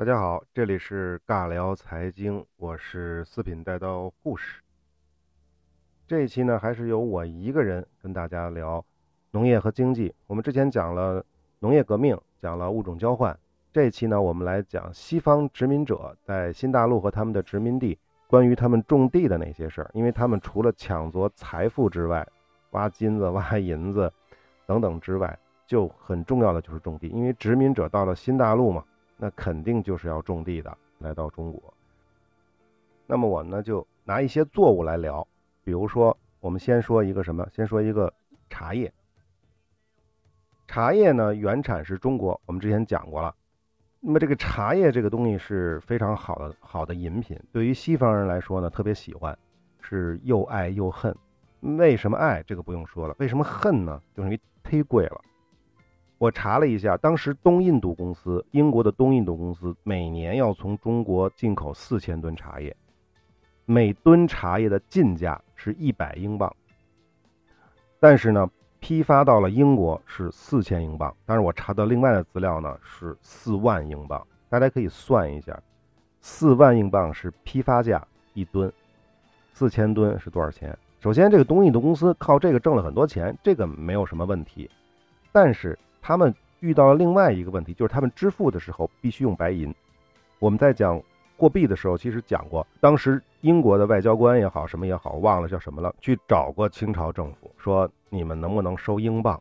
大家好，这里是尬聊财经，我是四品带刀护士。这一期呢，还是由我一个人跟大家聊农业和经济。我们之前讲了农业革命，讲了物种交换。这一期呢，我们来讲西方殖民者在新大陆和他们的殖民地关于他们种地的那些事儿。因为他们除了抢夺财富之外，挖金子、挖银子等等之外，就很重要的就是种地。因为殖民者到了新大陆嘛。那肯定就是要种地的，来到中国。那么我呢就拿一些作物来聊，比如说我们先说一个什么？先说一个茶叶。茶叶呢原产是中国，我们之前讲过了。那么这个茶叶这个东西是非常好的好的饮品，对于西方人来说呢特别喜欢，是又爱又恨。为什么爱？这个不用说了。为什么恨呢？就是因为忒贵了。我查了一下，当时东印度公司，英国的东印度公司每年要从中国进口四千吨茶叶，每吨茶叶的进价是一百英镑，但是呢，批发到了英国是四千英镑。但是我查到另外的资料呢，是四万英镑。大家可以算一下，四万英镑是批发价一吨，四千吨是多少钱？首先，这个东印度公司靠这个挣了很多钱，这个没有什么问题，但是。他们遇到了另外一个问题，就是他们支付的时候必须用白银。我们在讲货币的时候，其实讲过，当时英国的外交官也好，什么也好，忘了叫什么了，去找过清朝政府，说你们能不能收英镑？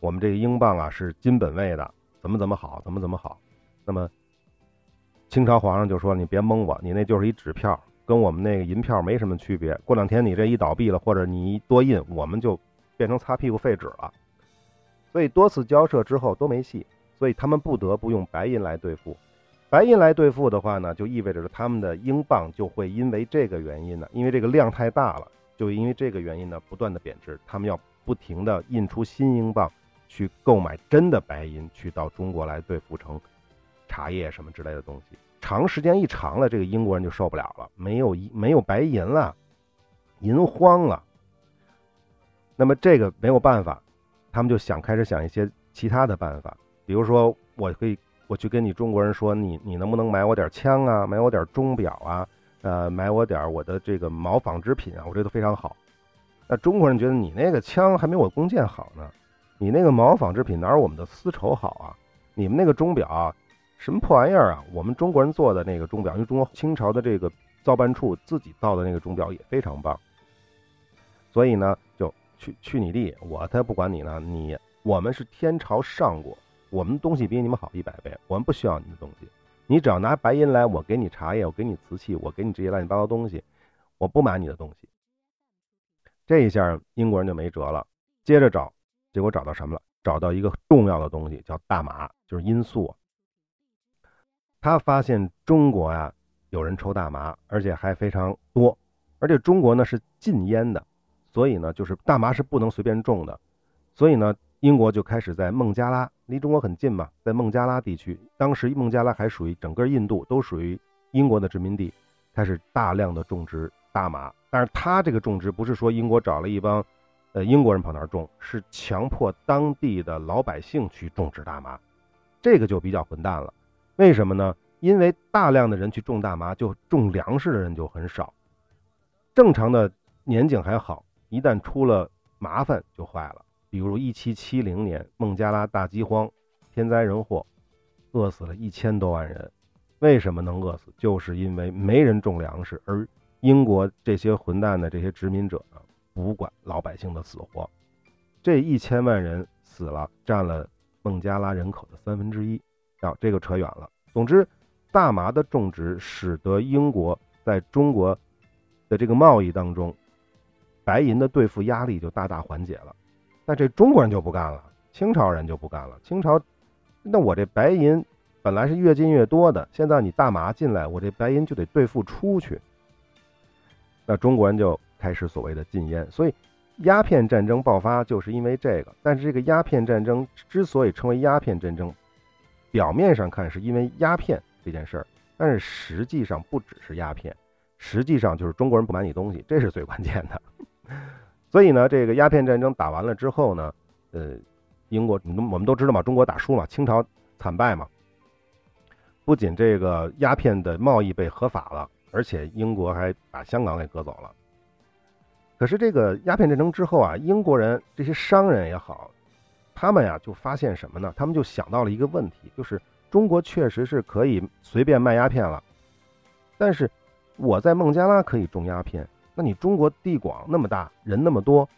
我们这个英镑啊是金本位的，怎么怎么好，怎么怎么好。那么清朝皇上就说：“你别蒙我，你那就是一纸票，跟我们那个银票没什么区别。过两天你这一倒闭了，或者你一多印，我们就变成擦屁股废纸了。”所以多次交涉之后都没戏，所以他们不得不用白银来兑付。白银来兑付的话呢，就意味着他们的英镑就会因为这个原因呢，因为这个量太大了，就因为这个原因呢，不断的贬值。他们要不停的印出新英镑，去购买真的白银，去到中国来兑付成茶叶什么之类的东西。长时间一长了，这个英国人就受不了了，没有没有白银了，银荒了。那么这个没有办法。他们就想开始想一些其他的办法，比如说，我可以我去跟你中国人说，你你能不能买我点枪啊，买我点钟表啊，呃，买我点我的这个毛纺织品啊，我这都非常好。那中国人觉得你那个枪还没我弓箭好呢，你那个毛纺织品哪有我们的丝绸好啊？你们那个钟表啊什么破玩意儿啊？我们中国人做的那个钟表，因为中国清朝的这个造办处自己造的那个钟表也非常棒，所以呢。就去去你地，我才不管你呢！你我们是天朝上国，我们东西比你们好一百倍，我们不需要你的东西。你只要拿白银来，我给你茶叶，我给你瓷器，我给你这些乱七八糟东西，我不买你的东西。这一下英国人就没辙了，接着找，结果找到什么了？找到一个重要的东西，叫大麻，就是罂粟。他发现中国呀有人抽大麻，而且还非常多，而且中国呢是禁烟的。所以呢，就是大麻是不能随便种的，所以呢，英国就开始在孟加拉，离中国很近嘛，在孟加拉地区，当时孟加拉还属于整个印度都属于英国的殖民地，开始大量的种植大麻。但是他这个种植不是说英国找了一帮，呃，英国人跑那儿种，是强迫当地的老百姓去种植大麻，这个就比较混蛋了。为什么呢？因为大量的人去种大麻，就种粮食的人就很少，正常的年景还好。一旦出了麻烦就坏了，比如一七七零年孟加拉大饥荒，天灾人祸，饿死了一千多万人。为什么能饿死？就是因为没人种粮食，而英国这些混蛋的这些殖民者呢，不管老百姓的死活。这一千万人死了，占了孟加拉人口的三分之一。啊，这个扯远了。总之，大麻的种植使得英国在中国的这个贸易当中。白银的兑付压力就大大缓解了，但这中国人就不干了，清朝人就不干了。清朝，那我这白银本来是越进越多的，现在你大麻进来，我这白银就得兑付出去。那中国人就开始所谓的禁烟，所以鸦片战争爆发就是因为这个。但是这个鸦片战争之所以称为鸦片战争，表面上看是因为鸦片这件事儿，但是实际上不只是鸦片，实际上就是中国人不买你东西，这是最关键的。所以呢，这个鸦片战争打完了之后呢，呃，英国，我们都知道嘛，中国打输嘛，清朝惨败嘛。不仅这个鸦片的贸易被合法了，而且英国还把香港给割走了。可是这个鸦片战争之后啊，英国人这些商人也好，他们呀就发现什么呢？他们就想到了一个问题，就是中国确实是可以随便卖鸦片了，但是我在孟加拉可以种鸦片，那你中国地广那么大，人那么多，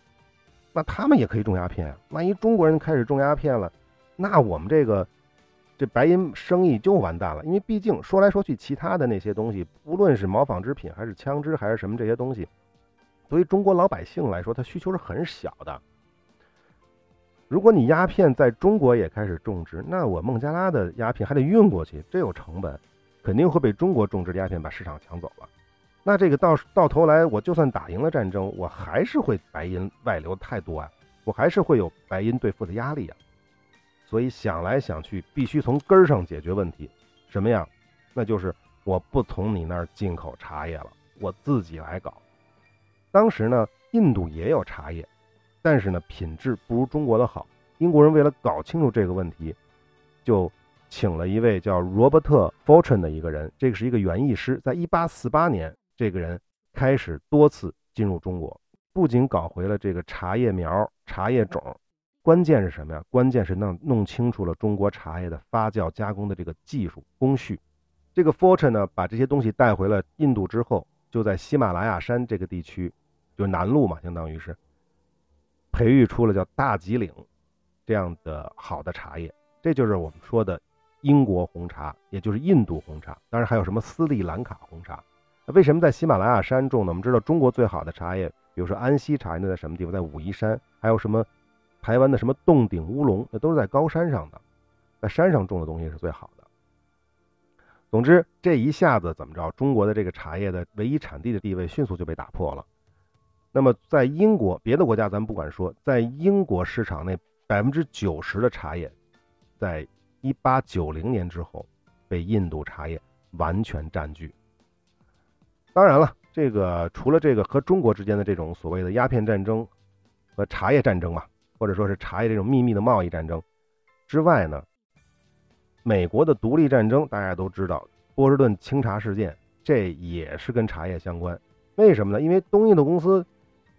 那他们也可以种鸦片啊。万一中国人开始种鸦片了，那我们这个。这白银生意就完蛋了，因为毕竟说来说去，其他的那些东西，无论是毛纺织品，还是枪支，还是什么这些东西，对于中国老百姓来说，它需求是很小的。如果你鸦片在中国也开始种植，那我孟加拉的鸦片还得运过去，这有成本，肯定会被中国种植的鸦片把市场抢走了。那这个到到头来，我就算打赢了战争，我还是会白银外流太多啊，我还是会有白银兑付的压力啊。所以想来想去，必须从根儿上解决问题，什么样？那就是我不从你那儿进口茶叶了，我自己来搞。当时呢，印度也有茶叶，但是呢，品质不如中国的好。英国人为了搞清楚这个问题，就请了一位叫罗伯特· Fortune 的一个人，这个是一个园艺师。在1848年，这个人开始多次进入中国，不仅搞回了这个茶叶苗、茶叶种。关键是什么呀？关键是弄弄清楚了中国茶叶的发酵加工的这个技术工序。这个 Fortune 呢，把这些东西带回了印度之后，就在喜马拉雅山这个地区，就南路嘛，相当于是培育出了叫大吉岭这样的好的茶叶。这就是我们说的英国红茶，也就是印度红茶。当然还有什么斯里兰卡红茶。为什么在喜马拉雅山种呢？我们知道中国最好的茶叶，比如说安溪茶叶，在什么地方？在武夷山。还有什么？台湾的什么洞顶乌龙，那都是在高山上的，在山上种的东西是最好的。总之，这一下子怎么着，中国的这个茶叶的唯一产地的地位迅速就被打破了。那么，在英国，别的国家咱不管说，在英国市场内，百分之九十的茶叶，在一八九零年之后被印度茶叶完全占据。当然了，这个除了这个和中国之间的这种所谓的鸦片战争和茶叶战争嘛。或者说是茶叶这种秘密的贸易战争之外呢，美国的独立战争大家都知道，波士顿清茶事件，这也是跟茶叶相关。为什么呢？因为东印度公司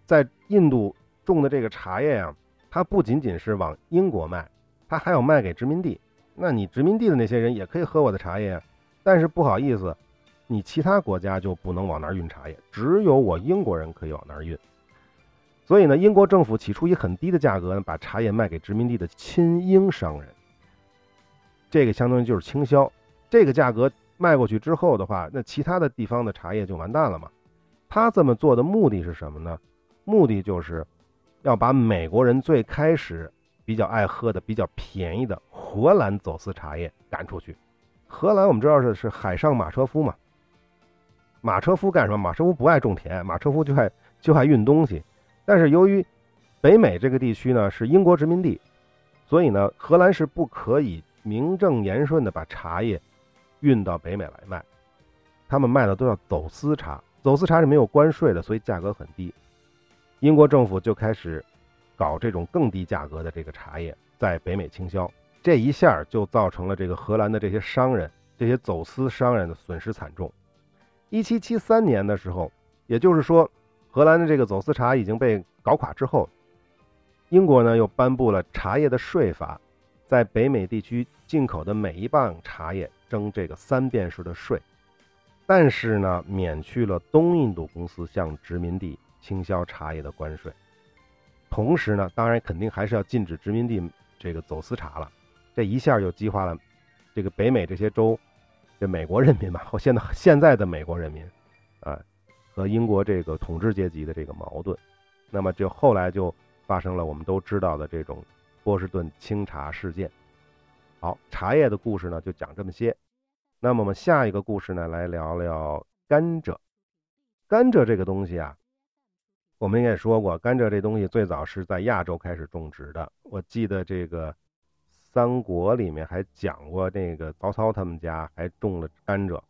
在印度种的这个茶叶呀，它不仅仅是往英国卖，它还要卖给殖民地。那你殖民地的那些人也可以喝我的茶叶，但是不好意思，你其他国家就不能往那儿运茶叶，只有我英国人可以往那儿运。所以呢，英国政府起初以很低的价格呢，把茶叶卖给殖民地的亲英商人。这个相当于就是倾销。这个价格卖过去之后的话，那其他的地方的茶叶就完蛋了嘛。他这么做的目的是什么呢？目的就是要把美国人最开始比较爱喝的、比较便宜的荷兰走私茶叶赶出去。荷兰我们知道是是海上马车夫嘛。马车夫干什么？马车夫不爱种田，马车夫就爱就爱运东西。但是由于北美这个地区呢是英国殖民地，所以呢荷兰是不可以名正言顺的把茶叶运到北美来卖，他们卖的都要走私茶，走私茶是没有关税的，所以价格很低。英国政府就开始搞这种更低价格的这个茶叶在北美倾销，这一下就造成了这个荷兰的这些商人、这些走私商人的损失惨重。一七七三年的时候，也就是说。荷兰的这个走私茶已经被搞垮之后，英国呢又颁布了茶叶的税法，在北美地区进口的每一磅茶叶征这个三便士的税，但是呢免去了东印度公司向殖民地倾销茶叶的关税，同时呢当然肯定还是要禁止殖民地这个走私茶了，这一下就激化了这个北美这些州这美国人民吧，或 现在现在的美国人民啊。和英国这个统治阶级的这个矛盾，那么就后来就发生了我们都知道的这种波士顿清茶事件。好，茶叶的故事呢就讲这么些。那么我们下一个故事呢来聊聊甘蔗。甘蔗这个东西啊，我们也说过，甘蔗这东西最早是在亚洲开始种植的。我记得这个三国里面还讲过，那个曹操他们家还种了甘蔗。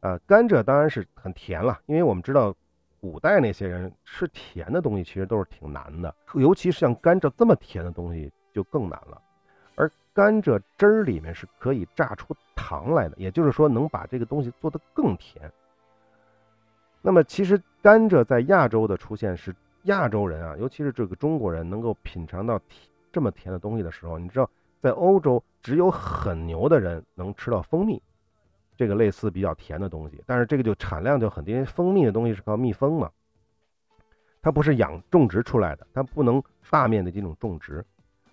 呃，甘蔗当然是很甜了，因为我们知道，古代那些人吃甜的东西其实都是挺难的，尤其是像甘蔗这么甜的东西就更难了。而甘蔗汁儿里面是可以榨出糖来的，也就是说能把这个东西做得更甜。那么其实甘蔗在亚洲的出现是亚洲人啊，尤其是这个中国人能够品尝到甜这么甜的东西的时候，你知道在欧洲只有很牛的人能吃到蜂蜜，这个类似比较甜的东西，但是这个就产量就很低，因为蜂蜜的东西是靠蜜蜂嘛，它不是养种植出来的，它不能大面积这种种植。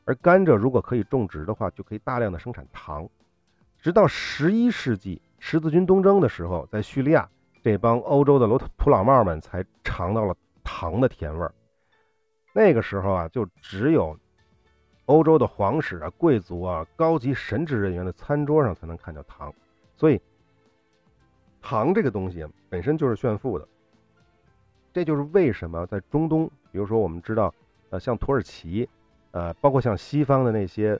而甘蔗如果可以种植的话，就可以大量的生产糖。直到十一世纪十字军东征的时候，在叙利亚，这帮欧洲的土土老帽们才尝到了糖的甜味儿。那个时候啊，就只有欧洲的皇室啊、贵族啊、高级神职人员的餐桌上才能看到糖。所以，糖这个东西本身就是炫富的。这就是为什么在中东，比如说我们知道，呃，像土耳其。呃，包括像西方的那些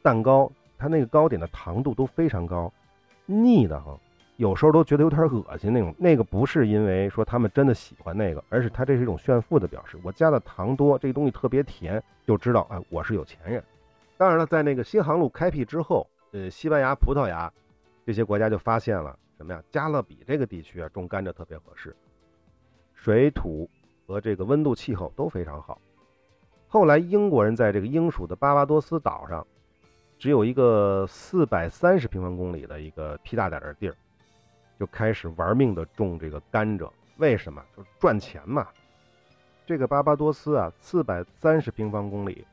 蛋糕，它那个糕点的糖度都非常高，腻的哈，有时候都觉得有点恶心那种。那个不是因为说他们真的喜欢那个，而是它这是一种炫富的表示。我加的糖多，这个东西特别甜，就知道哎，我是有钱人。当然了，在那个新航路开辟之后，呃，西班牙、葡萄牙这些国家就发现了什么呀？加勒比这个地区啊，种甘蔗特别合适，水土和这个温度、气候都非常好。后来，英国人在这个英属的巴巴多斯岛上，只有一个四百三十平方公里的一个屁大点的地儿，就开始玩命的种这个甘蔗。为什么？就是赚钱嘛。这个巴巴多斯啊，四百三十平方公里，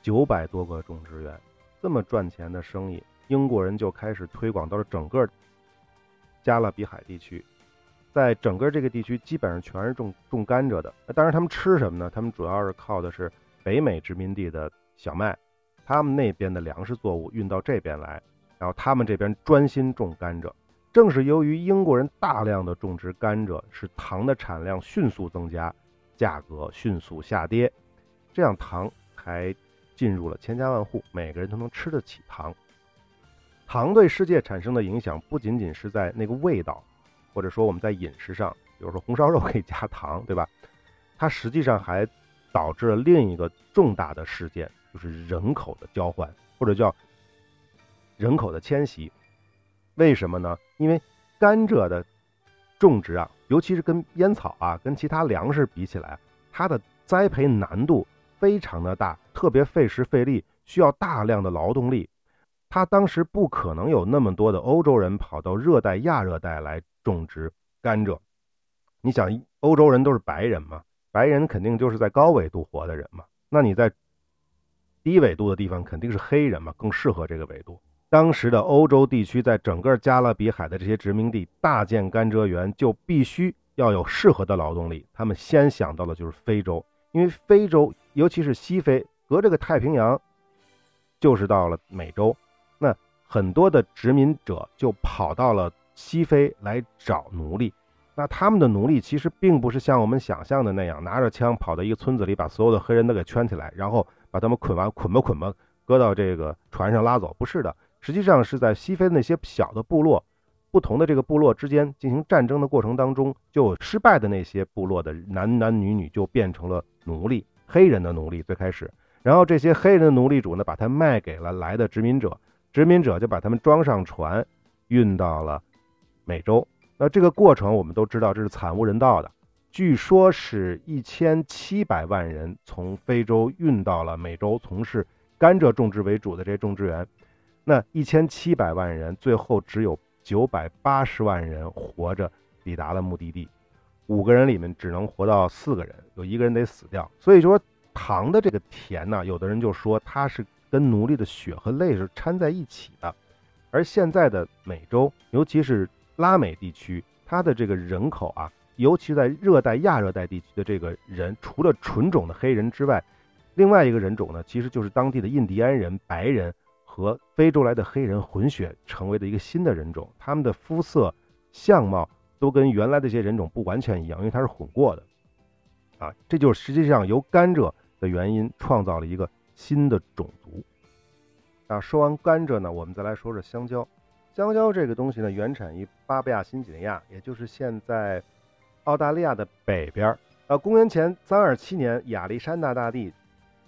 九百多个种植园，这么赚钱的生意，英国人就开始推广到了整个加勒比海地区。在整个这个地区，基本上全是种种甘蔗的。当然，他们吃什么呢？他们主要是靠的是。北美殖民地的小麦，他们那边的粮食作物运到这边来，然后他们这边专心种甘蔗。正是由于英国人大量的种植甘蔗，使糖的产量迅速增加，价格迅速下跌，这样糖才进入了千家万户，每个人都能吃得起糖。糖对世界产生的影响不仅仅是在那个味道，或者说我们在饮食上，比如说红烧肉可以加糖，对吧？它实际上还。导致了另一个重大的事件，就是人口的交换，或者叫人口的迁徙。为什么呢？因为甘蔗的种植啊，尤其是跟烟草啊、跟其他粮食比起来，它的栽培难度非常的大，特别费时费力，需要大量的劳动力。他当时不可能有那么多的欧洲人跑到热带、亚热带来种植甘蔗。你想，欧洲人都是白人嘛？白人肯定就是在高纬度活的人嘛，那你在低纬度的地方肯定是黑人嘛，更适合这个纬度。当时的欧洲地区，在整个加勒比海的这些殖民地大建甘蔗园，就必须要有适合的劳动力。他们先想到的就是非洲，因为非洲，尤其是西非，隔着个太平洋，就是到了美洲。那很多的殖民者就跑到了西非来找奴隶。那他们的奴隶其实并不是像我们想象的那样，拿着枪跑到一个村子里，把所有的黑人都给圈起来，然后把他们捆完，捆吧捆吧，搁到这个船上拉走。不是的，实际上是在西非那些小的部落，不同的这个部落之间进行战争的过程当中，就失败的那些部落的男男女女就变成了奴隶，黑人的奴隶最开始，然后这些黑人的奴隶主呢，把它卖给了来的殖民者，殖民者就把他们装上船，运到了美洲。那这个过程我们都知道，这是惨无人道的。据说是一千七百万人从非洲运到了美洲，从事甘蔗种植为主的这些种植园。那一千七百万人最后只有九百八十万人活着抵达了目的地，五个人里面只能活到四个人，有一个人得死掉。所以说糖的这个甜呢，有的人就说它是跟奴隶的血和泪是掺在一起的。而现在的美洲，尤其是拉美地区，它的这个人口啊，尤其在热带、亚热带地区的这个人，除了纯种的黑人之外，另外一个人种呢，其实就是当地的印第安人、白人和非洲来的黑人混血成为的一个新的人种。他们的肤色、相貌都跟原来的这些人种不完全一样，因为它是混过的。啊，这就是实际上由甘蔗的原因创造了一个新的种族。啊，说完甘蔗呢，我们再来说说香蕉。香蕉这个东西呢，原产于巴布亚新几内亚，也就是现在澳大利亚的北边儿。呃，公元前三二七年，亚历山大大帝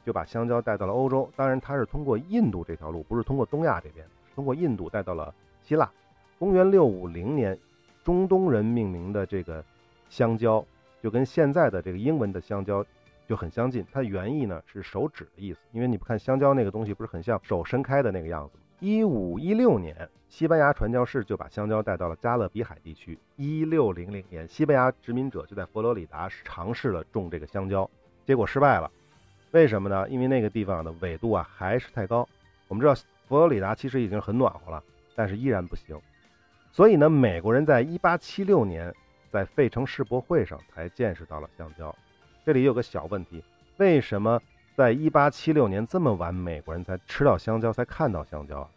就把香蕉带到了欧洲。当然，他是通过印度这条路，不是通过东亚这边，通过印度带到了希腊。公元六五零年，中东人命名的这个香蕉，就跟现在的这个英文的香蕉就很相近。它原意呢是手指的意思，因为你不看香蕉那个东西不是很像手伸开的那个样子吗？一五一六年，西班牙传教士就把香蕉带到了加勒比海地区。一六零零年，西班牙殖民者就在佛罗里达尝试了种这个香蕉，结果失败了。为什么呢？因为那个地方的纬度啊还是太高。我们知道佛罗里达其实已经很暖和了，但是依然不行。所以呢，美国人在一八七六年在费城世博会上才见识到了香蕉。这里有个小问题，为什么？在一八七六年这么晚，美国人才吃到香蕉，才看到香蕉啊。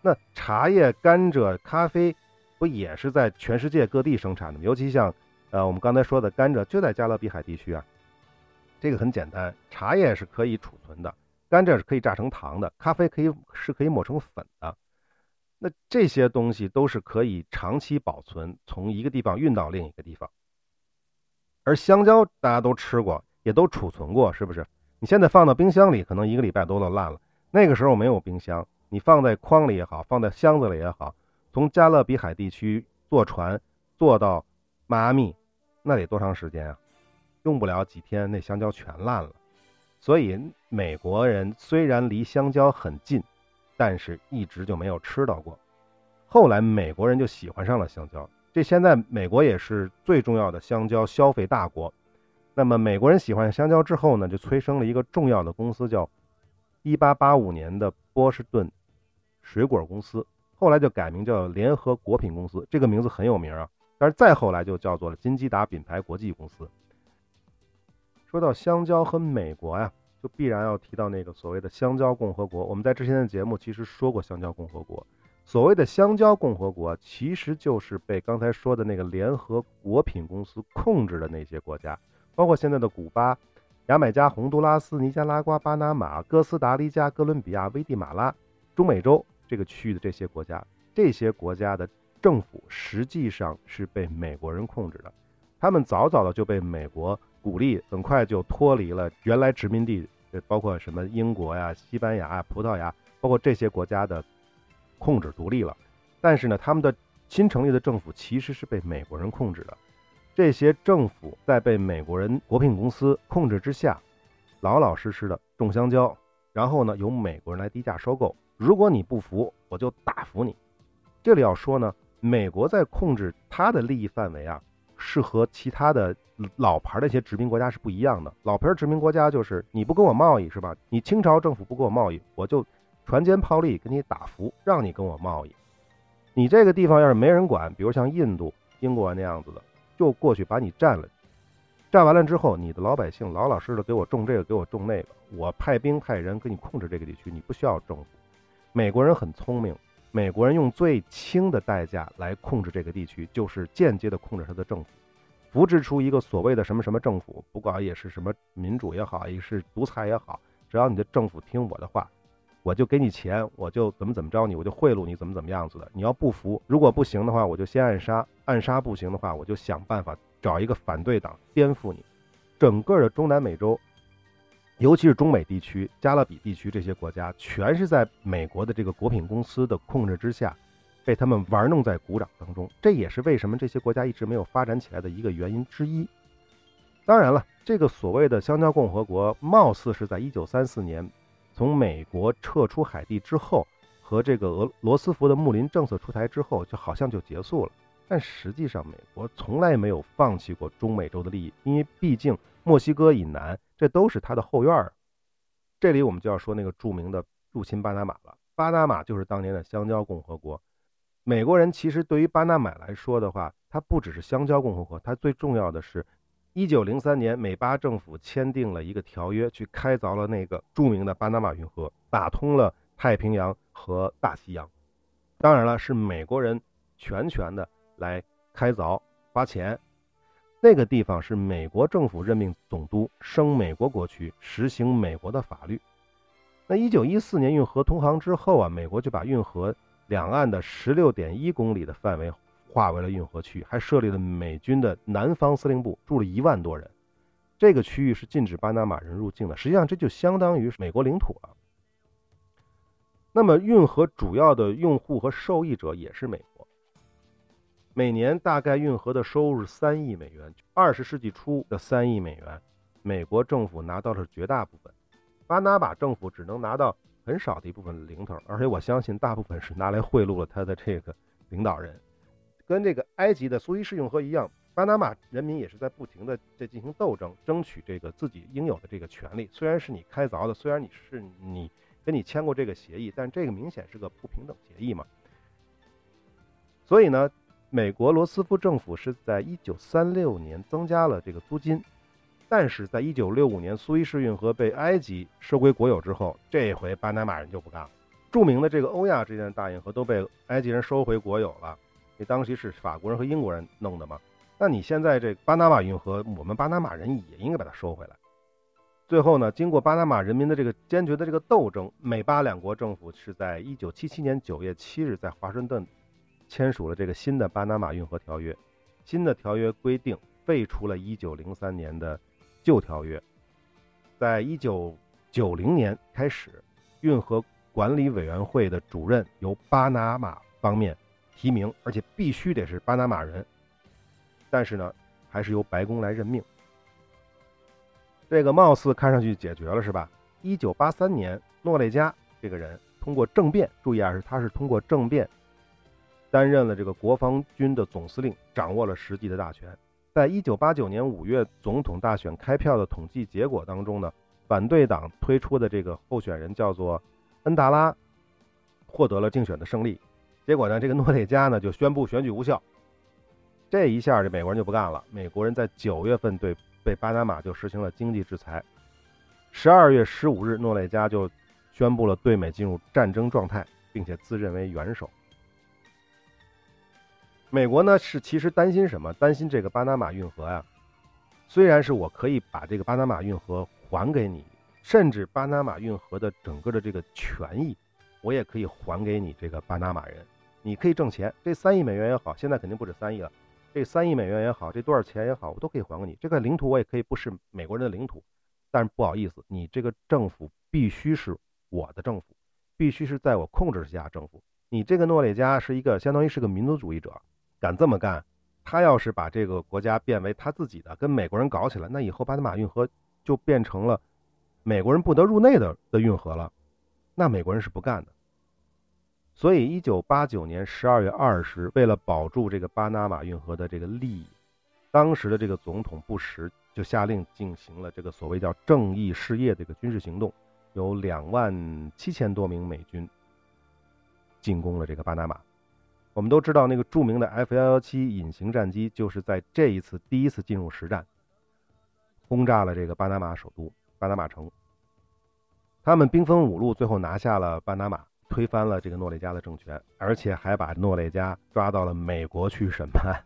那茶叶、甘蔗、咖啡，不也是在全世界各地生产的吗？尤其像，呃，我们刚才说的甘蔗就在加勒比海地区啊。这个很简单，茶叶是可以储存的，甘蔗是可以榨成糖的，咖啡可以是可以磨成粉的。那这些东西都是可以长期保存，从一个地方运到另一个地方。而香蕉大家都吃过，也都储存过，是不是？你现在放到冰箱里，可能一个礼拜都都烂了。那个时候没有冰箱，你放在筐里也好，放在箱子里也好，从加勒比海地区坐船坐到迈阿密，那得多长时间啊？用不了几天，那香蕉全烂了。所以美国人虽然离香蕉很近，但是一直就没有吃到过。后来美国人就喜欢上了香蕉，这现在美国也是最重要的香蕉消费大国。那么美国人喜欢香蕉之后呢，就催生了一个重要的公司，叫1885年的波士顿水果公司，后来就改名叫联合果品公司，这个名字很有名啊。但是再后来就叫做了金基达品牌国际公司。说到香蕉和美国呀，就必然要提到那个所谓的香蕉共和国。我们在之前的节目其实说过香蕉共和国，所谓的香蕉共和国其实就是被刚才说的那个联合果品公司控制的那些国家。包括现在的古巴、牙买加、洪都拉斯、尼加拉瓜、巴拿马、哥斯达黎加、哥伦比亚、危地马拉、中美洲这个区域的这些国家，这些国家的政府实际上是被美国人控制的。他们早早的就被美国鼓励，很快就脱离了原来殖民地，包括什么英国呀、西班牙啊、葡萄牙，包括这些国家的控制独立了。但是呢，他们的新成立的政府其实是被美国人控制的。这些政府在被美国人国品公司控制之下，老老实实的种香蕉，然后呢由美国人来低价收购。如果你不服，我就打服你。这里要说呢，美国在控制它的利益范围啊，是和其他的老牌的一些殖民国家是不一样的。老牌殖民国家就是你不跟我贸易是吧？你清朝政府不跟我贸易，我就船坚炮利给你打服，让你跟我贸易。你这个地方要是没人管，比如像印度、英国那样子的。就过去把你占了，占完了之后，你的老百姓老老实实的给我种这个，给我种那个，我派兵派人给你控制这个地区，你不需要政府。美国人很聪明，美国人用最轻的代价来控制这个地区，就是间接的控制他的政府，扶植出一个所谓的什么什么政府，不管也是什么民主也好，也是独裁也好，只要你的政府听我的话。我就给你钱，我就怎么怎么着你，我就贿赂你，怎么怎么样子的。你要不服，如果不行的话，我就先暗杀，暗杀不行的话，我就想办法找一个反对党颠覆你。整个的中南美洲，尤其是中美地区、加勒比地区这些国家，全是在美国的这个果品公司的控制之下，被他们玩弄在鼓掌当中。这也是为什么这些国家一直没有发展起来的一个原因之一。当然了，这个所谓的香蕉共和国，貌似是在一九三四年。从美国撤出海地之后，和这个俄罗斯福的睦邻政策出台之后，就好像就结束了。但实际上，美国从来没有放弃过中美洲的利益，因为毕竟墨西哥以南，这都是他的后院儿。这里我们就要说那个著名的入侵巴拿马了。巴拿马就是当年的香蕉共和国。美国人其实对于巴拿马来说的话，它不只是香蕉共和国，它最重要的是。一九零三年，美巴政府签订了一个条约，去开凿了那个著名的巴拿马运河，打通了太平洋和大西洋。当然了，是美国人全权的来开凿，花钱。那个地方是美国政府任命总督，升美国国区，实行美国的法律。那一九一四年运河通航之后啊，美国就把运河两岸的十六点一公里的范围。划为了运河区，还设立了美军的南方司令部，住了一万多人。这个区域是禁止巴拿马人入境的。实际上，这就相当于美国领土了。那么，运河主要的用户和受益者也是美国。每年大概运河的收入是三亿美元。二十世纪初的三亿美元，美国政府拿到了绝大部分，巴拿马政府只能拿到很少的一部分零头，而且我相信大部分是拿来贿赂了他的这个领导人。跟这个埃及的苏伊士运河一样，巴拿马人民也是在不停的在进行斗争，争取这个自己应有的这个权利。虽然是你开凿的，虽然你是你跟你签过这个协议，但这个明显是个不平等协议嘛。所以呢，美国罗斯福政府是在一九三六年增加了这个租金，但是在一九六五年苏伊士运河被埃及收归国有之后，这回巴拿马人就不干了。著名的这个欧亚之间的大运河都被埃及人收回国有了。这当时是法国人和英国人弄的嘛？那你现在这巴拿马运河，我们巴拿马人也应该把它收回来。最后呢，经过巴拿马人民的这个坚决的这个斗争，美巴两国政府是在一九七七年九月七日在华盛顿签署了这个新的巴拿马运河条约。新的条约规定废除了一九零三年的旧条约，在一九九零年开始，运河管理委员会的主任由巴拿马方面。提名，而且必须得是巴拿马人，但是呢，还是由白宫来任命。这个貌似看上去解决了，是吧？一九八三年，诺雷加这个人通过政变，注意啊，是他是通过政变担任了这个国防军的总司令，掌握了实际的大权。在一九八九年五月总统大选开票的统计结果当中呢，反对党推出的这个候选人叫做恩达拉，获得了竞选的胜利。结果呢，这个诺内加呢就宣布选举无效，这一下这美国人就不干了。美国人在九月份对被巴拿马就实行了经济制裁，十二月十五日，诺内加就宣布了对美进入战争状态，并且自认为元首。美国呢是其实担心什么？担心这个巴拿马运河呀，虽然是我可以把这个巴拿马运河还给你，甚至巴拿马运河的整个的这个权益，我也可以还给你这个巴拿马人。你可以挣钱，这三亿美元也好，现在肯定不止三亿了。这三亿美元也好，这多少钱也好，我都可以还给你。这块领土我也可以不是美国人的领土，但是不好意思，你这个政府必须是我的政府，必须是在我控制下政府。你这个诺列加是一个相当于是个民族主义者，敢这么干，他要是把这个国家变为他自己的，跟美国人搞起来，那以后巴拿马运河就变成了美国人不得入内的的运河了，那美国人是不干的。所以，一九八九年十二月二十，为了保住这个巴拿马运河的这个利益，当时的这个总统布什就下令进行了这个所谓叫“正义事业”的一个军事行动，有两万七千多名美军进攻了这个巴拿马。我们都知道，那个著名的 F 幺幺七隐形战机就是在这一次第一次进入实战，轰炸了这个巴拿马首都巴拿马城。他们兵分五路，最后拿下了巴拿马。推翻了这个诺雷加的政权，而且还把诺雷加抓到了美国去审判。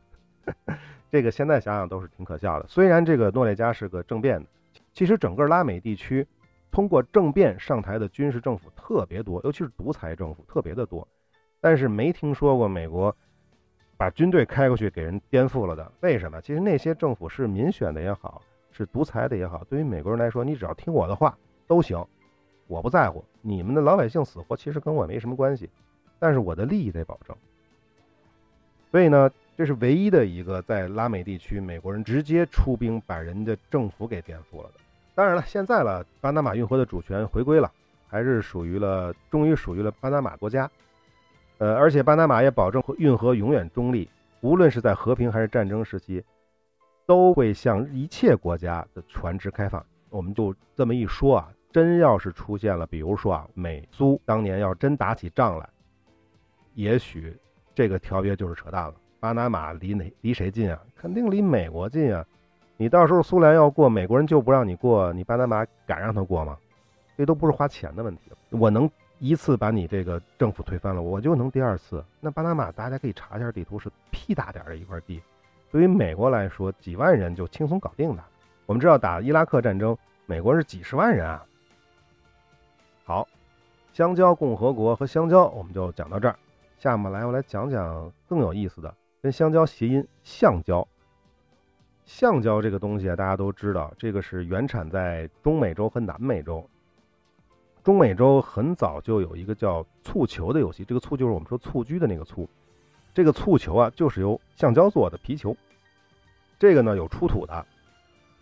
这个现在想想都是挺可笑的。虽然这个诺雷加是个政变的，其实整个拉美地区通过政变上台的军事政府特别多，尤其是独裁政府特别的多。但是没听说过美国把军队开过去给人颠覆了的。为什么？其实那些政府是民选的也好，是独裁的也好，对于美国人来说，你只要听我的话都行。我不在乎你们的老百姓死活，其实跟我没什么关系，但是我的利益得保证。所以呢，这是唯一的一个在拉美地区，美国人直接出兵把人家政府给颠覆了的。当然了，现在了，巴拿马运河的主权回归了，还是属于了，终于属于了巴拿马国家。呃，而且巴拿马也保证运河永远中立，无论是在和平还是战争时期，都会向一切国家的船只开放。我们就这么一说啊。真要是出现了，比如说啊，美苏当年要真打起仗来，也许这个条约就是扯淡了。巴拿马离哪离谁近啊？肯定离美国近啊！你到时候苏联要过，美国人就不让你过，你巴拿马敢让他过吗？这都不是花钱的问题。我能一次把你这个政府推翻了，我就能第二次。那巴拿马大家可以查一下地图，是屁大点的一块地，对于美国来说，几万人就轻松搞定的。我们知道打伊拉克战争，美国是几十万人啊。好，香蕉共和国和香蕉，我们就讲到这儿。下面来，我来讲讲更有意思的，跟香蕉谐音“橡胶”。橡胶这个东西啊，大家都知道，这个是原产在中美洲和南美洲。中美洲很早就有一个叫蹴球的游戏，这个蹴就是我们说蹴鞠的那个蹴。这个蹴球啊，就是由橡胶做的皮球。这个呢有出土的，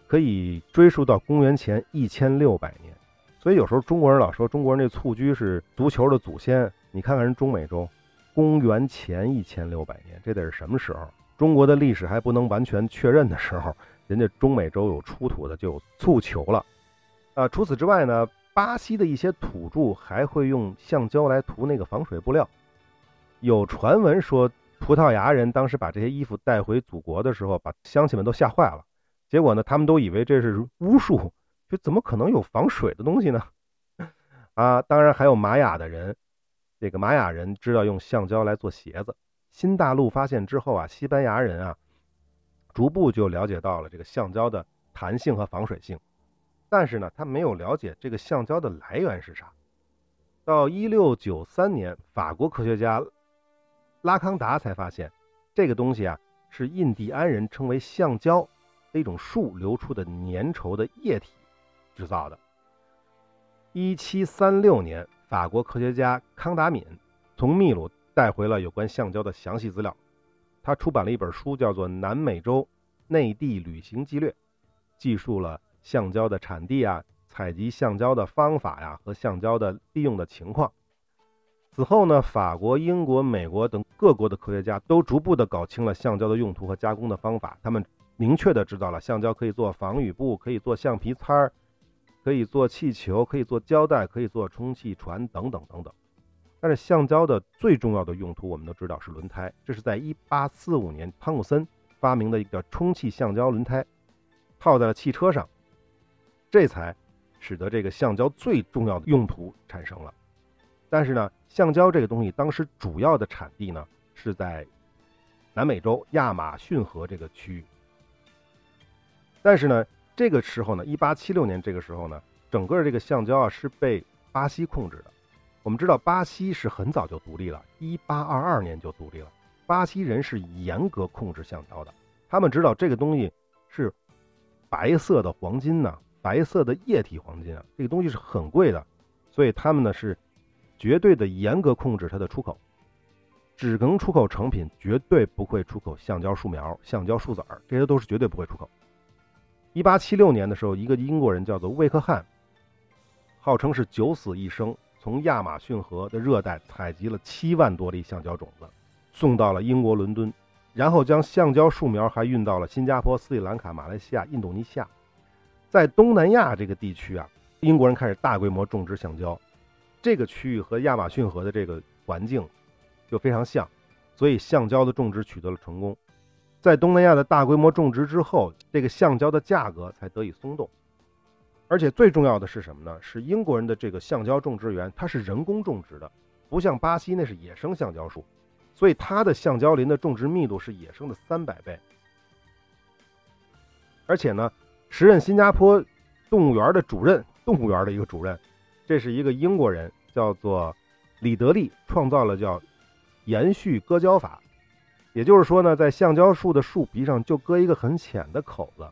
可以追溯到公元前一千六百年。所以有时候中国人老说中国人那蹴鞠是足球的祖先。你看看人中美洲，公元前一千六百年，这得是什么时候？中国的历史还不能完全确认的时候，人家中美洲有出土的就有蹴球了。啊，除此之外呢，巴西的一些土著还会用橡胶来涂那个防水布料。有传闻说，葡萄牙人当时把这些衣服带回祖国的时候，把乡亲们都吓坏了。结果呢，他们都以为这是巫术，就怎么可能有防水的东西呢？啊，当然还有玛雅的人，这个玛雅人知道用橡胶来做鞋子。新大陆发现之后啊，西班牙人啊，逐步就了解到了这个橡胶的弹性和防水性，但是呢，他没有了解这个橡胶的来源是啥。到一六九三年，法国科学家拉康达才发现，这个东西啊是印第安人称为橡胶的一种树流出的粘稠的液体制造的。一七三六年，法国科学家康达敏从秘鲁。带回了有关橡胶的详细资料，他出版了一本书，叫做《南美洲内地旅行记略》，记述了橡胶的产地啊、采集橡胶的方法呀和橡胶的利用的情况。此后呢，法国、英国、美国等各国的科学家都逐步的搞清了橡胶的用途和加工的方法。他们明确的知道了橡胶可以做防雨布，可以做橡皮擦儿，可以做气球，可以做胶带，可以做充气船等等等等。但是橡胶的最重要的用途，我们都知道是轮胎。这是在1845年汤姆森发明的一个充气橡胶轮胎，套在了汽车上，这才使得这个橡胶最重要的用途产生了。但是呢，橡胶这个东西当时主要的产地呢是在南美洲亚马逊河这个区域。但是呢，这个时候呢，1876年这个时候呢，整个这个橡胶啊是被巴西控制的。我们知道巴西是很早就独立了，一八二二年就独立了。巴西人是严格控制橡胶的，他们知道这个东西是白色的黄金呢，白色的液体黄金啊，这个东西是很贵的，所以他们呢是绝对的严格控制它的出口，只能出口成品，绝对不会出口橡胶树苗、橡胶树籽儿，这些都是绝对不会出口。一八七六年的时候，一个英国人叫做魏克汉，号称是九死一生。从亚马逊河的热带采集了七万多粒橡胶种子，送到了英国伦敦，然后将橡胶树苗还运到了新加坡、斯里兰卡、马来西亚、印度尼西亚，在东南亚这个地区啊，英国人开始大规模种植橡胶。这个区域和亚马逊河的这个环境就非常像，所以橡胶的种植取得了成功。在东南亚的大规模种植之后，这个橡胶的价格才得以松动。而且最重要的是什么呢？是英国人的这个橡胶种植园，它是人工种植的，不像巴西那是野生橡胶树，所以它的橡胶林的种植密度是野生的三百倍。而且呢，时任新加坡动物园的主任，动物园的一个主任，这是一个英国人，叫做李德利，创造了叫延续割胶法，也就是说呢，在橡胶树的树皮上就割一个很浅的口子，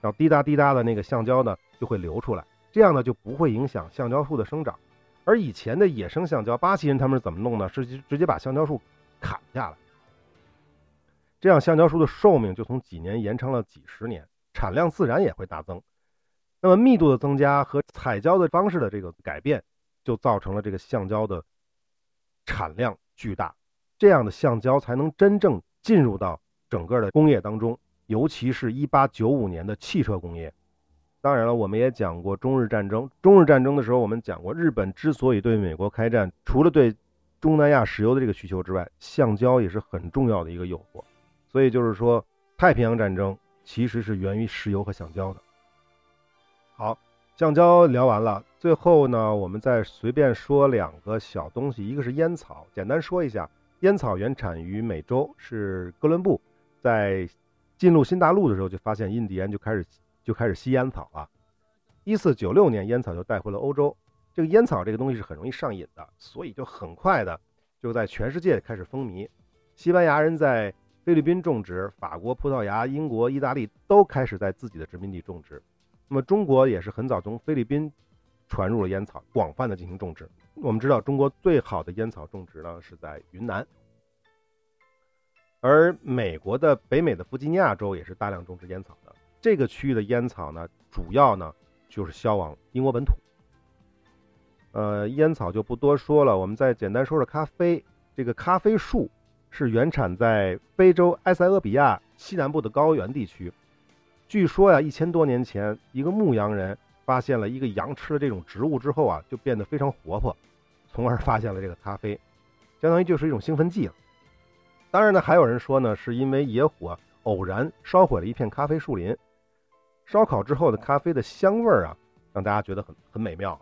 然后滴答滴答的那个橡胶呢。就会流出来，这样呢就不会影响橡胶树的生长。而以前的野生橡胶，巴西人他们是怎么弄呢？是直接把橡胶树砍下来，这样橡胶树的寿命就从几年延长了几十年，产量自然也会大增。那么密度的增加和采胶的方式的这个改变，就造成了这个橡胶的产量巨大，这样的橡胶才能真正进入到整个的工业当中，尤其是一八九五年的汽车工业。当然了，我们也讲过中日战争。中日战争的时候，我们讲过，日本之所以对美国开战，除了对中南亚石油的这个需求之外，橡胶也是很重要的一个诱惑。所以就是说，太平洋战争其实是源于石油和橡胶的。好，橡胶聊完了，最后呢，我们再随便说两个小东西，一个是烟草，简单说一下，烟草原产于美洲，是哥伦布在进入新大陆的时候就发现印第安就开始。就开始吸烟草了。一四九六年，烟草就带回了欧洲。这个烟草这个东西是很容易上瘾的，所以就很快的就在全世界开始风靡。西班牙人在菲律宾种植，法国、葡萄牙、英国、意大利都开始在自己的殖民地种植。那么中国也是很早从菲律宾传入了烟草，广泛的进行种植。我们知道，中国最好的烟草种植呢是在云南，而美国的北美的弗吉尼亚州也是大量种植烟草的。这个区域的烟草呢，主要呢就是销往英国本土。呃，烟草就不多说了，我们再简单说说咖啡。这个咖啡树是原产在非洲埃塞俄比亚西南部的高原地区。据说呀，一千多年前，一个牧羊人发现了一个羊吃了这种植物之后啊，就变得非常活泼，从而发现了这个咖啡，相当于就是一种兴奋剂了。当然呢，还有人说呢，是因为野火偶然烧毁了一片咖啡树林，烧烤之后的咖啡的香味儿啊，让大家觉得很很美妙。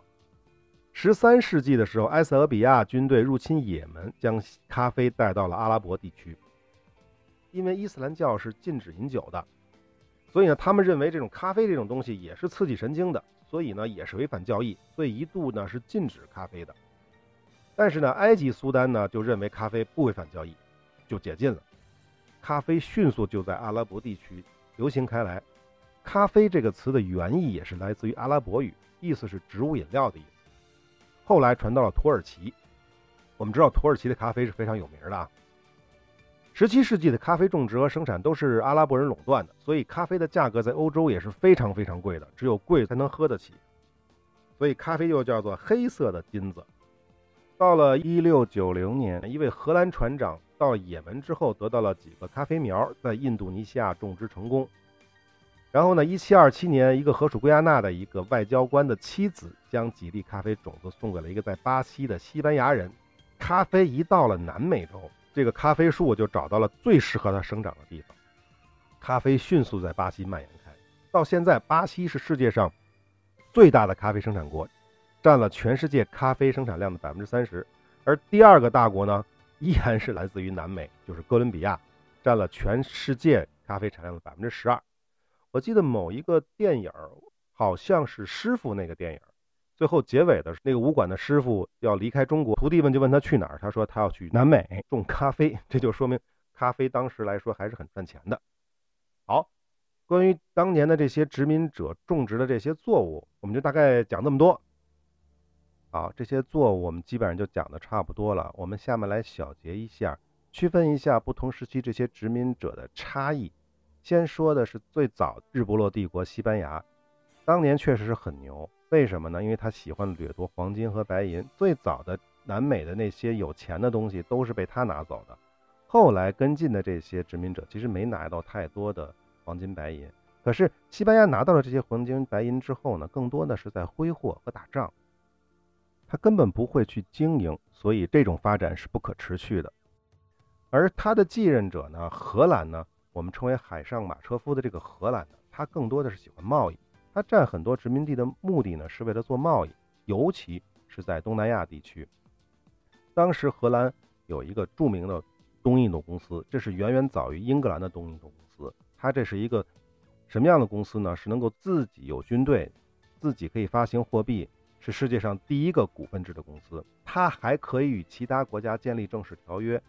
十三世纪的时候，埃塞俄比亚军队入侵也门，将咖啡带到了阿拉伯地区，因为伊斯兰教是禁止饮酒的。所以呢，他们认为这种咖啡这种东西也是刺激神经的，所以呢也是违反教义，所以一度呢是禁止咖啡的。但是呢，埃及苏丹呢就认为咖啡不违反教义，就解禁了。咖啡迅速就在阿拉伯地区流行开来。咖啡这个词的原意也是来自于阿拉伯语，意思是植物饮料的意思。后来传到了土耳其，我们知道土耳其的咖啡是非常有名的啊。十七世纪的咖啡种植和生产都是阿拉伯人垄断的，所以咖啡的价格在欧洲也是非常非常贵的，只有贵才能喝得起。所以咖啡又叫做黑色的金子。到了一六九零年，一位荷兰船长到也门之后，得到了几个咖啡苗，在印度尼西亚种植成功。然后呢，一七二七年，一个荷属圭亚那的一个外交官的妻子将几粒咖啡种子送给了一个在巴西的西班牙人。咖啡一到了南美洲。这个咖啡树就找到了最适合它生长的地方，咖啡迅速在巴西蔓延开。到现在，巴西是世界上最大的咖啡生产国，占了全世界咖啡生产量的百分之三十。而第二个大国呢，依然是来自于南美，就是哥伦比亚，占了全世界咖啡产量的百分之十二。我记得某一个电影，好像是《师傅》那个电影。最后结尾的那个武馆的师傅要离开中国，徒弟们就问他去哪儿，他说他要去南美种咖啡，这就说明咖啡当时来说还是很赚钱的。好，关于当年的这些殖民者种植的这些作物，我们就大概讲这么多。好，这些作物我们基本上就讲的差不多了，我们下面来小结一下，区分一下不同时期这些殖民者的差异。先说的是最早日不落帝国西班牙，当年确实是很牛。为什么呢？因为他喜欢掠夺黄金和白银。最早的南美的那些有钱的东西都是被他拿走的。后来跟进的这些殖民者其实没拿到太多的黄金白银。可是西班牙拿到了这些黄金白银之后呢，更多的是在挥霍和打仗。他根本不会去经营，所以这种发展是不可持续的。而他的继任者呢，荷兰呢，我们称为海上马车夫的这个荷兰呢，他更多的是喜欢贸易。他占很多殖民地的目的呢，是为了做贸易，尤其是在东南亚地区。当时荷兰有一个著名的东印度公司，这是远远早于英格兰的东印度公司。它这是一个什么样的公司呢？是能够自己有军队，自己可以发行货币，是世界上第一个股份制的公司。它还可以与其他国家建立正式条约，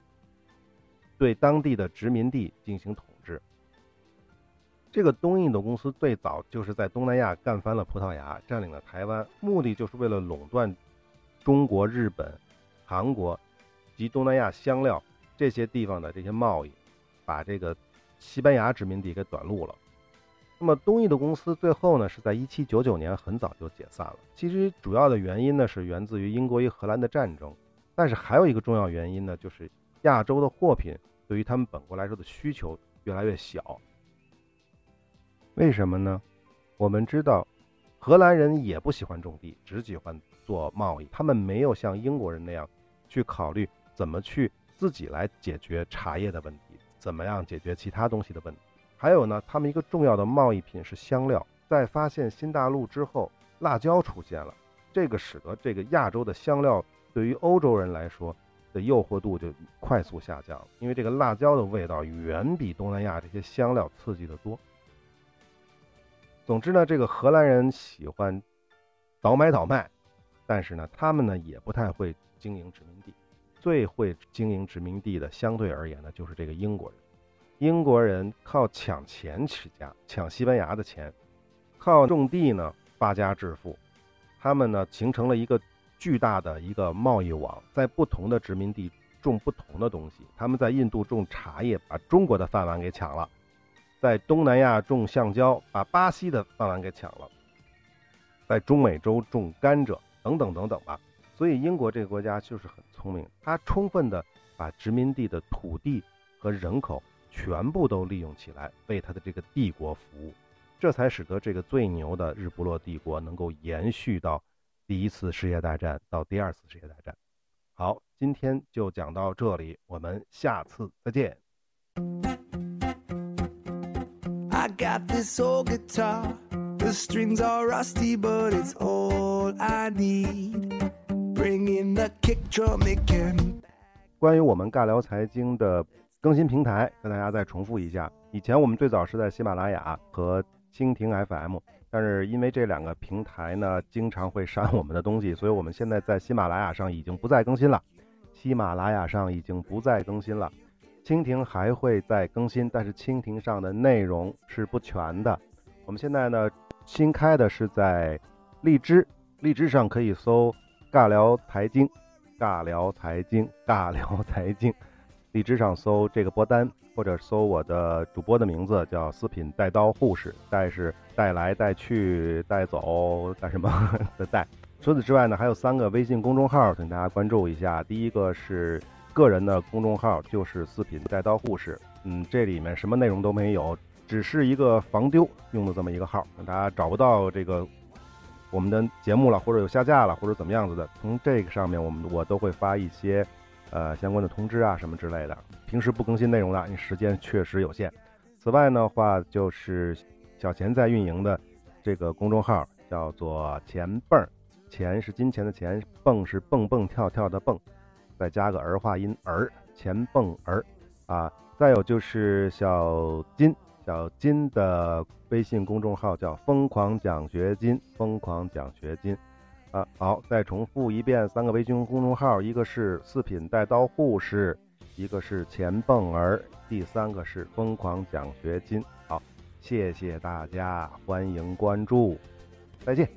对当地的殖民地进行统。这个东印度公司最早就是在东南亚干翻了葡萄牙，占领了台湾，目的就是为了垄断中国、日本、韩国及东南亚香料这些地方的这些贸易，把这个西班牙殖民地给短路了。那么东印度公司最后呢，是在1799年很早就解散了。其实主要的原因呢，是源自于英国与荷兰的战争，但是还有一个重要原因呢，就是亚洲的货品对于他们本国来说的需求越来越小。为什么呢？我们知道，荷兰人也不喜欢种地，只喜欢做贸易。他们没有像英国人那样去考虑怎么去自己来解决茶叶的问题，怎么样解决其他东西的问题。还有呢，他们一个重要的贸易品是香料。在发现新大陆之后，辣椒出现了，这个使得这个亚洲的香料对于欧洲人来说的诱惑度就快速下降，因为这个辣椒的味道远比东南亚这些香料刺激的多。总之呢，这个荷兰人喜欢倒买倒卖，但是呢，他们呢也不太会经营殖民地。最会经营殖民地的，相对而言呢，就是这个英国人。英国人靠抢钱起家，抢西班牙的钱，靠种地呢发家致富。他们呢形成了一个巨大的一个贸易网，在不同的殖民地种不同的东西。他们在印度种茶叶，把中国的饭碗给抢了；在东南亚种橡胶，把巴西的饭碗给抢了；在中美洲种甘蔗，等等等等吧。所以英国这个国家就是很聪明，它充分的把殖民地的土地和人口全部都利用起来，为它的这个帝国服务。这才使得这个最牛的日不落帝国能够延续到第一次世界大战到第二次世界大战。好，今天就讲到这里，我们下次再见。Got this old guitar，the strings are rusty but it's all i need。bring in the kick drum again。关于我们尬聊财经的更新平台，跟大家再重复一下，以前我们最早是在喜马拉雅和蜻蜓 FM，但是因为这两个平台呢，经常会删我们的东西，所以我们现在在喜马拉雅上已经不再更新了。喜马拉雅上已经不再更新了。蜻蜓还会再更新，但是蜻蜓上的内容是不全的。我们现在呢，新开的是在荔枝，荔枝上可以搜“尬聊财经”，尬聊财经，尬聊财经。荔枝上搜这个播单，或者搜我的主播的名字叫“四品带刀护士”，带是带来带去带走带什么 的带。除此之外呢，还有三个微信公众号，请大家关注一下。第一个是个人的公众号，就是“四品带刀护士”，嗯，这里面什么内容都没有，只是一个防丢用的这么一个号，大家找不到这个我们的节目了，或者有下架了，或者怎么样子的，从这个上面我们我都会发一些。呃，相关的通知啊，什么之类的，平时不更新内容的，因为时间确实有限。此外的话，就是小钱在运营的这个公众号叫做“钱蹦”，钱是金钱的钱，蹦是蹦蹦跳跳的蹦，再加个儿化音儿，钱蹦儿啊。再有就是小金，小金的微信公众号叫“疯狂奖学金”，疯狂奖学金。啊，好，再重复一遍，三个微信公众号，一个是四品带刀护士，一个是钱蹦儿，第三个是疯狂奖学金。好，谢谢大家，欢迎关注，再见。